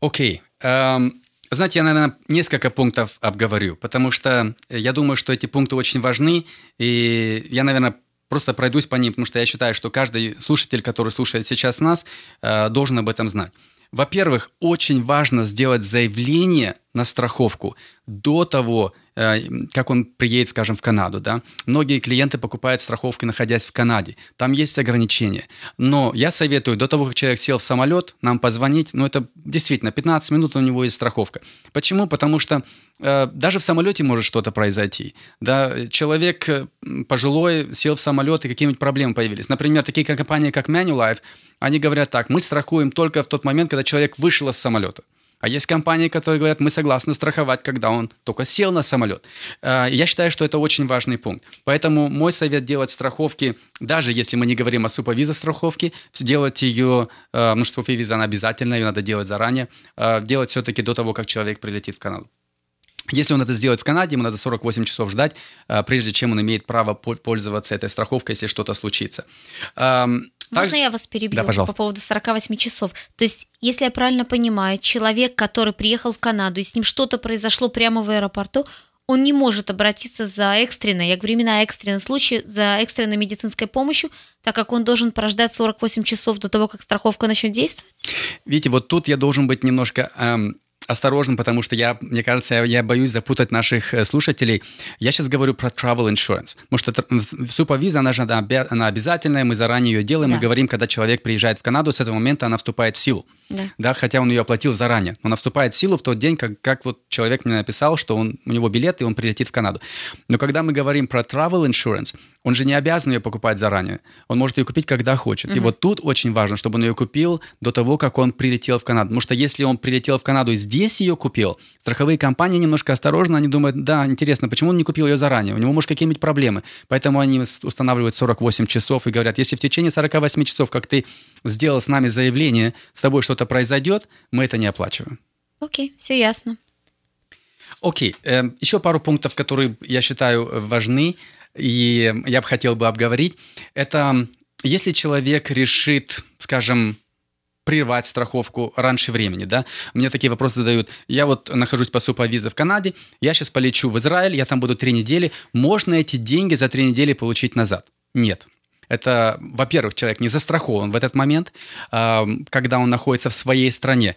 Окей. Okay. Um... Эм, знаете, я, наверное, несколько пунктов обговорю, потому что я думаю, что эти пункты очень важны, и я, наверное, просто пройдусь по ним, потому что я считаю, что каждый слушатель, который слушает сейчас нас, э, должен об этом знать. Во-первых, очень важно сделать заявление на страховку до того, как он приедет, скажем, в Канаду. Да? Многие клиенты покупают страховки, находясь в Канаде. Там есть ограничения. Но я советую, до того, как человек сел в самолет, нам позвонить. Ну, это действительно 15 минут у него есть страховка. Почему? Потому что э, даже в самолете может что-то произойти. Да? Человек э, пожилой сел в самолет, и какие-нибудь проблемы появились. Например, такие компании, как Manulife, они говорят так, мы страхуем только в тот момент, когда человек вышел из самолета. А есть компании, которые говорят, мы согласны страховать, когда он только сел на самолет. А, я считаю, что это очень важный пункт. Поэтому мой совет делать страховки, даже если мы не говорим о суповиза страховке, делать ее, а, ну что суповиза она обязательно, ее надо делать заранее, а, делать все-таки до того, как человек прилетит в Канаду. Если он это сделает в Канаде, ему надо 48 часов ждать, прежде чем он имеет право пользоваться этой страховкой, если что-то случится. Можно я вас перебью да, пожалуйста. по поводу 48 часов? То есть, если я правильно понимаю, человек, который приехал в Канаду, и с ним что-то произошло прямо в аэропорту, он не может обратиться за экстренной, я говорю именно экстренный случай, за экстренной медицинской помощью, так как он должен прождать 48 часов до того, как страховка начнет действовать? Видите, вот тут я должен быть немножко эм, осторожен, потому что я, мне кажется, я, я боюсь запутать наших э, слушателей. Я сейчас говорю про travel insurance, потому что супервиза, она же она обязательная, мы заранее ее делаем, да. мы говорим, когда человек приезжает в Канаду, с этого момента она вступает в силу. Да. да, хотя он ее оплатил заранее. Но она вступает в силу в тот день, как, как вот человек мне написал, что он, у него билет, и он прилетит в Канаду. Но когда мы говорим про travel insurance, он же не обязан ее покупать заранее. Он может ее купить, когда хочет. Угу. И вот тут очень важно, чтобы он ее купил до того, как он прилетел в Канаду. Потому что если он прилетел в Канаду и здесь ее купил, страховые компании немножко осторожно, они думают, да, интересно, почему он не купил ее заранее? У него, может, какие-нибудь проблемы. Поэтому они устанавливают 48 часов и говорят, если в течение 48 часов, как ты сделал с нами заявление, с тобой что-то произойдет, мы это не оплачиваем. Окей, okay, все ясно. Окей, okay. э, еще пару пунктов, которые я считаю важны и я бы хотел бы обговорить, это если человек решит, скажем, прервать страховку раньше времени, да? Мне такие вопросы задают. Я вот нахожусь по суповизе в Канаде, я сейчас полечу в Израиль, я там буду три недели. Можно эти деньги за три недели получить назад? Нет. Это, во-первых, человек не застрахован в этот момент, когда он находится в своей стране.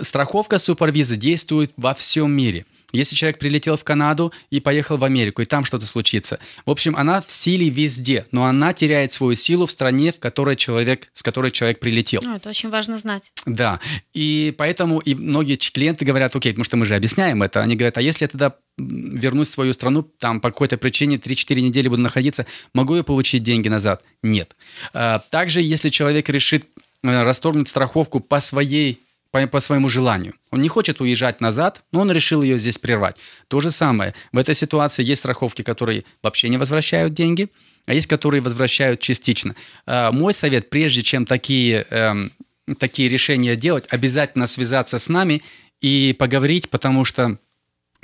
Страховка супервизы действует во всем мире – если человек прилетел в Канаду и поехал в Америку, и там что-то случится. В общем, она в силе везде, но она теряет свою силу в стране, в которой человек, с которой человек прилетел. Ну, это очень важно знать. Да, и поэтому и многие клиенты говорят, окей, потому что мы же объясняем это, они говорят, а если я тогда вернусь в свою страну, там по какой-то причине 3-4 недели буду находиться, могу я получить деньги назад? Нет. А, также, если человек решит э, расторгнуть страховку по своей по, по своему желанию. Он не хочет уезжать назад, но он решил ее здесь прервать. То же самое. В этой ситуации есть страховки, которые вообще не возвращают деньги, а есть, которые возвращают частично. А, мой совет, прежде чем такие, эм, такие решения делать, обязательно связаться с нами и поговорить, потому что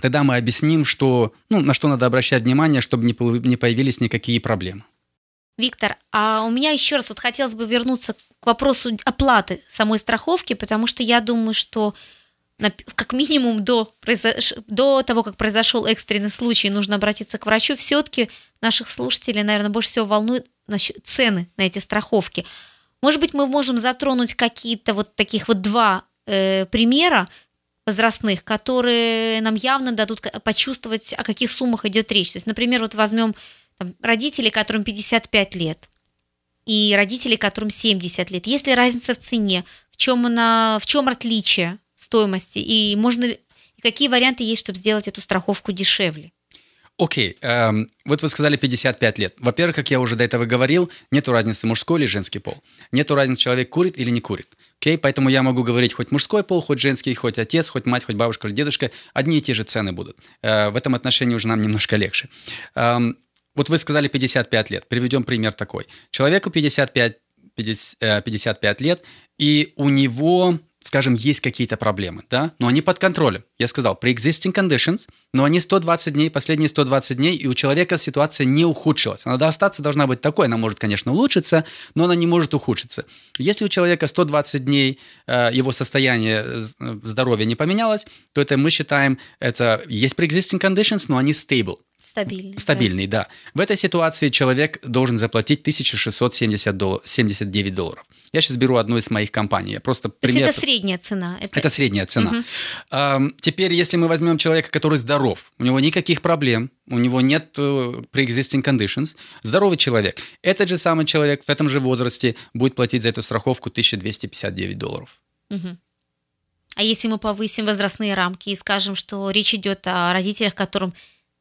тогда мы объясним, что, ну, на что надо обращать внимание, чтобы не появились никакие проблемы. Виктор, а у меня еще раз вот хотелось бы вернуться к вопросу оплаты самой страховки, потому что я думаю, что как минимум до, до того, как произошел экстренный случай, нужно обратиться к врачу. Все-таки наших слушателей, наверное, больше всего волнуют цены на эти страховки. Может быть, мы можем затронуть какие-то вот таких вот два э, примера возрастных, которые нам явно дадут почувствовать, о каких суммах идет речь. То есть, например, вот возьмем там, родители, которым 55 лет, и родители, которым 70 лет. Есть ли разница в цене? В чем, она, в чем отличие стоимости? И можно и какие варианты есть, чтобы сделать эту страховку дешевле? Окей, okay, эм, вот вы сказали 55 лет. Во-первых, как я уже до этого говорил, нету разницы мужской или женский пол. Нету разницы, человек курит или не курит. Окей, okay? поэтому я могу говорить хоть мужской пол, хоть женский, хоть отец, хоть мать, хоть бабушка или дедушка. Одни и те же цены будут. Э, в этом отношении уже нам немножко легче. Эм, вот вы сказали 55 лет. Приведем пример такой. Человеку 55, 50, 55 лет, и у него, скажем, есть какие-то проблемы, да, но они под контролем. Я сказал, pre-existing conditions, но они 120 дней, последние 120 дней, и у человека ситуация не ухудшилась. Она остаться должна быть такой, она может, конечно, улучшиться, но она не может ухудшиться. Если у человека 120 дней э, его состояние здоровья не поменялось, то это мы считаем, это есть pre-existing conditions, но они stable. Стабильный. Стабильный, да. да. В этой ситуации человек должен заплатить 1670 долларов, 79 долларов. Я сейчас беру одну из моих компаний. Я просто То пример... есть это средняя цена? Это, это средняя цена. Угу. А, теперь, если мы возьмем человека, который здоров, у него никаких проблем, у него нет uh, pre-existing conditions, здоровый человек, этот же самый человек в этом же возрасте будет платить за эту страховку 1259 долларов. Угу. А если мы повысим возрастные рамки и скажем, что речь идет о родителях, которым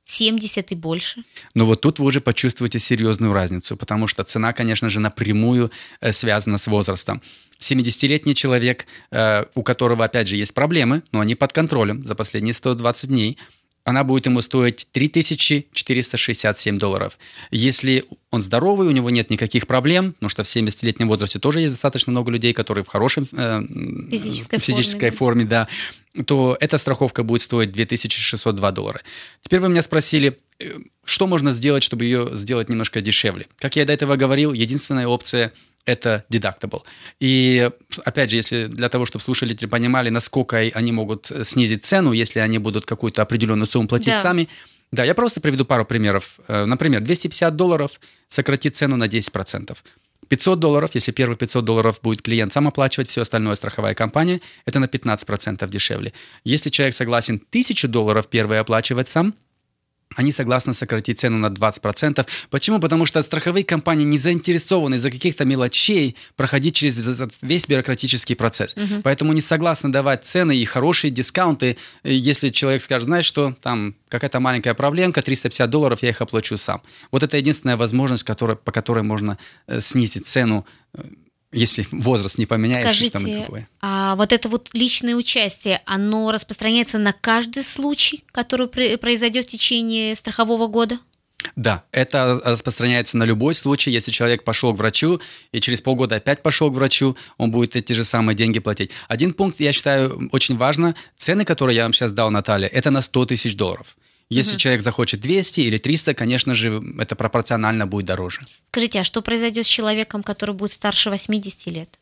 70 и больше. Но вот тут вы уже почувствуете серьезную разницу, потому что цена, конечно же, напрямую э, связана с возрастом. 70-летний человек, э, у которого, опять же, есть проблемы, но они под контролем за последние 120 дней, она будет ему стоить 3467 долларов. Если он здоровый, у него нет никаких проблем, потому что в 70-летнем возрасте тоже есть достаточно много людей, которые в хорошей э, физической, физической форме, да. форме, да, то эта страховка будет стоить 2602 доллара. Теперь вы меня спросили, э, что можно сделать, чтобы ее сделать немножко дешевле. Как я до этого говорил, единственная опция – это deductible. И, опять же, если для того, чтобы слушатели понимали, насколько они могут снизить цену, если они будут какую-то определенную сумму платить да. сами, да, я просто приведу пару примеров. Э, например, 250 долларов сократит цену на 10%. 500 долларов, если первые 500 долларов будет клиент сам оплачивать, все остальное страховая компания, это на 15% дешевле. Если человек согласен 1000 долларов первые оплачивать сам, они согласны сократить цену на 20%. Почему? Потому что страховые компании не заинтересованы из-за каких-то мелочей проходить через весь бюрократический процесс. Угу. Поэтому не согласны давать цены и хорошие дискаунты, если человек скажет, знаешь что, там какая-то маленькая проблемка, 350 долларов, я их оплачу сам. Вот это единственная возможность, которая, по которой можно э, снизить цену э, если возраст не поменяешь, Скажите, там другое. а вот это вот личное участие, оно распространяется на каждый случай, который произойдет в течение страхового года? Да, это распространяется на любой случай. Если человек пошел к врачу и через полгода опять пошел к врачу, он будет эти же самые деньги платить. Один пункт, я считаю, очень важно. Цены, которые я вам сейчас дал, Наталья, это на 100 тысяч долларов. Если угу. человек захочет 200 или 300, конечно же, это пропорционально будет дороже. Скажите, а что произойдет с человеком, который будет старше 80 лет?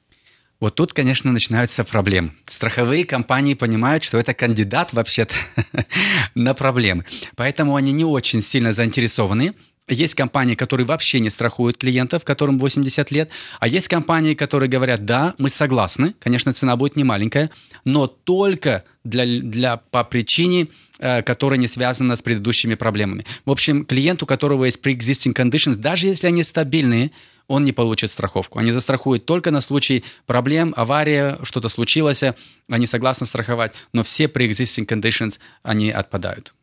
Вот тут, конечно, начинаются проблемы. Страховые компании понимают, что это кандидат вообще-то на проблемы. Поэтому они не очень сильно заинтересованы. Есть компании, которые вообще не страхуют клиентов, которым 80 лет, а есть компании, которые говорят, да, мы согласны, конечно, цена будет не маленькая, но только для, для, по причине Э, которая не связана с предыдущими проблемами. В общем, клиент, у которого есть pre-existing conditions, даже если они стабильные, он не получит страховку. Они застрахуют только на случай проблем, авария, что-то случилось, они согласны страховать, но все pre-existing conditions, они отпадают.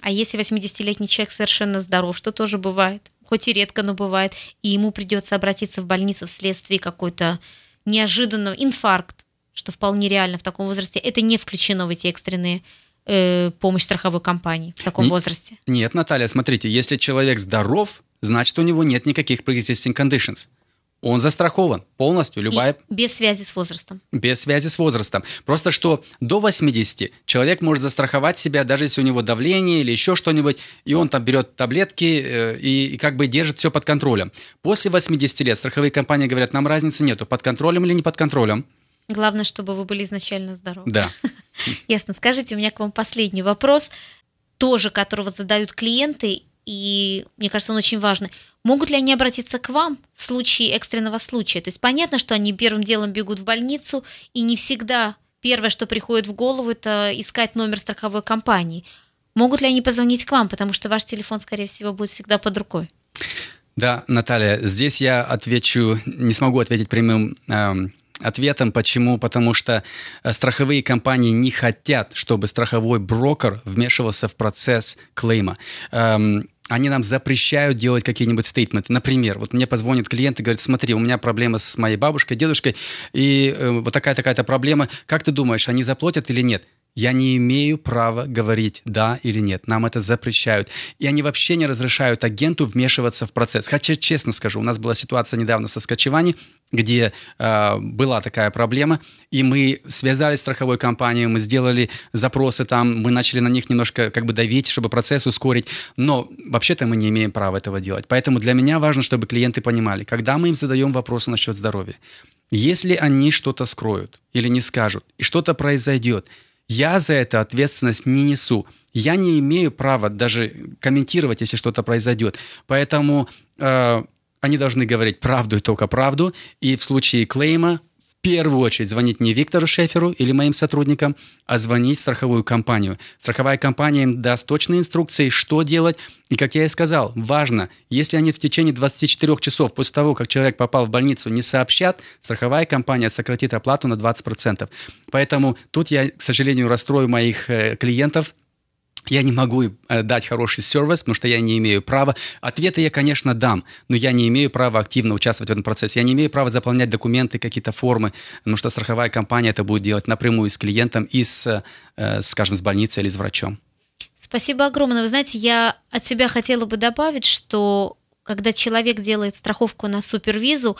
А если 80-летний человек совершенно здоров, что тоже бывает, хоть и редко, но бывает, и ему придется обратиться в больницу вследствие какой-то неожиданного инфаркт, что вполне реально в таком возрасте, это не включено в эти экстренные э, помощь страховой компании в таком не, возрасте? Нет, Наталья, смотрите, если человек здоров, значит, у него нет никаких pre-existing conditions. Он застрахован полностью, любая... И без связи с возрастом. Без связи с возрастом. Просто что до 80 человек может застраховать себя, даже если у него давление или еще что-нибудь, и он там берет таблетки э, и, и как бы держит все под контролем. После 80 лет страховые компании говорят, нам разницы нету, под контролем или не под контролем. Главное, чтобы вы были изначально здоровы. Да. Ясно. Скажите, у меня к вам последний вопрос, тоже которого задают клиенты, и мне кажется, он очень важный. Могут ли они обратиться к вам в случае экстренного случая? То есть понятно, что они первым делом бегут в больницу, и не всегда первое, что приходит в голову, это искать номер страховой компании. Могут ли они позвонить к вам, потому что ваш телефон, скорее всего, будет всегда под рукой? Да, Наталья, здесь я отвечу, не смогу ответить прямым эм, ответом. Почему? Потому что э, страховые компании не хотят, чтобы страховой брокер вмешивался в процесс клейма. Эм, они нам запрещают делать какие-нибудь стейтменты. Например, вот мне позвонит клиент и говорит, смотри, у меня проблема с моей бабушкой, дедушкой, и э, вот такая-такая-то проблема. Как ты думаешь, они заплатят или нет? Я не имею права говорить да или нет. Нам это запрещают. И они вообще не разрешают агенту вмешиваться в процесс. Хотя, честно скажу, у нас была ситуация недавно со Скачевани, где э, была такая проблема, и мы связались с страховой компанией, мы сделали запросы там, мы начали на них немножко как бы давить, чтобы процесс ускорить, но вообще-то мы не имеем права этого делать. Поэтому для меня важно, чтобы клиенты понимали, когда мы им задаем вопросы насчет здоровья, если они что-то скроют или не скажут, и что-то произойдет – я за это ответственность не несу. Я не имею права даже комментировать, если что-то произойдет. Поэтому э, они должны говорить правду и только правду. И в случае клейма первую очередь звонить не Виктору Шеферу или моим сотрудникам, а звонить в страховую компанию. Страховая компания им даст точные инструкции, что делать. И, как я и сказал, важно, если они в течение 24 часов после того, как человек попал в больницу, не сообщат, страховая компания сократит оплату на 20%. Поэтому тут я, к сожалению, расстрою моих э, клиентов, я не могу э, дать хороший сервис, потому что я не имею права. Ответы я, конечно, дам, но я не имею права активно участвовать в этом процессе. Я не имею права заполнять документы, какие-то формы, потому что страховая компания это будет делать напрямую с клиентом и с, э, скажем, с больницей или с врачом. Спасибо огромное. Вы знаете, я от себя хотела бы добавить, что когда человек делает страховку на супервизу,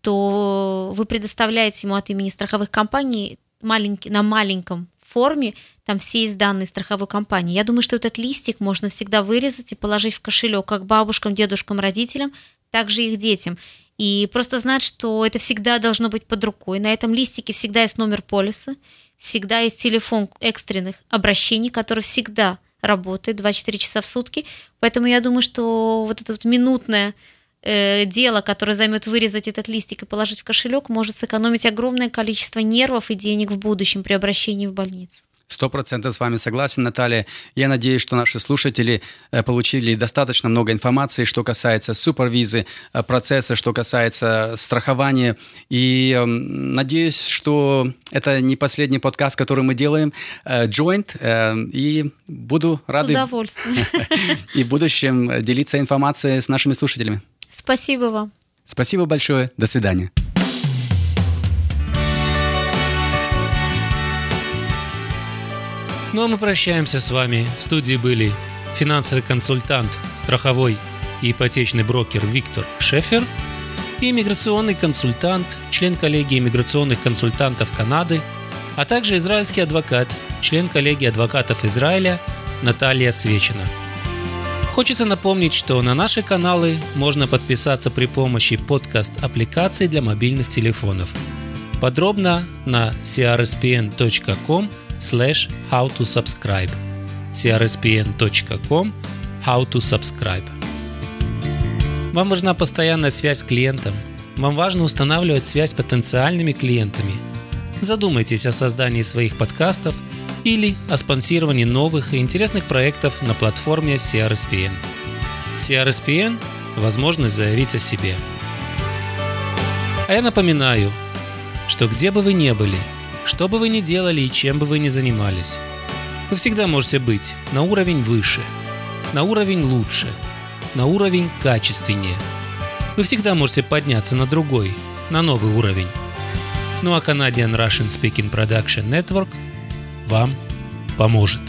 то вы предоставляете ему от имени страховых компаний маленький, на маленьком форме, там все есть данные страховой компании. Я думаю, что этот листик можно всегда вырезать и положить в кошелек как бабушкам, дедушкам, родителям, так же их детям. И просто знать, что это всегда должно быть под рукой. На этом листике всегда есть номер полиса, всегда есть телефон экстренных обращений, который всегда работает 24 часа в сутки. Поэтому я думаю, что вот это вот минутное э, дело, которое займет вырезать этот листик и положить в кошелек, может сэкономить огромное количество нервов и денег в будущем при обращении в больницу. Сто процентов с вами согласен, Наталья. Я надеюсь, что наши слушатели э, получили достаточно много информации, что касается супервизы, э, процесса, что касается страхования. И э, надеюсь, что это не последний подкаст, который мы делаем, Joint. И буду рад С удовольствием. и в будущем делиться информацией с нашими слушателями. Спасибо вам. Спасибо большое. До свидания. Ну а мы прощаемся с вами. В студии были финансовый консультант, страховой и ипотечный брокер Виктор Шефер и иммиграционный консультант, член коллегии иммиграционных консультантов Канады, а также израильский адвокат, член коллегии адвокатов Израиля Наталья Свечина. Хочется напомнить, что на наши каналы можно подписаться при помощи подкаст-аппликаций для мобильных телефонов. Подробно на crspn.com slash how to subscribe crspn.com how to subscribe Вам важна постоянная связь с клиентом. Вам важно устанавливать связь с потенциальными клиентами. Задумайтесь о создании своих подкастов или о спонсировании новых и интересных проектов на платформе CRSPN. CRSPN – возможность заявить о себе. А я напоминаю, что где бы вы ни были – что бы вы ни делали и чем бы вы ни занимались, вы всегда можете быть на уровень выше, на уровень лучше, на уровень качественнее. Вы всегда можете подняться на другой, на новый уровень. Ну а Canadian Russian Speaking Production Network вам поможет.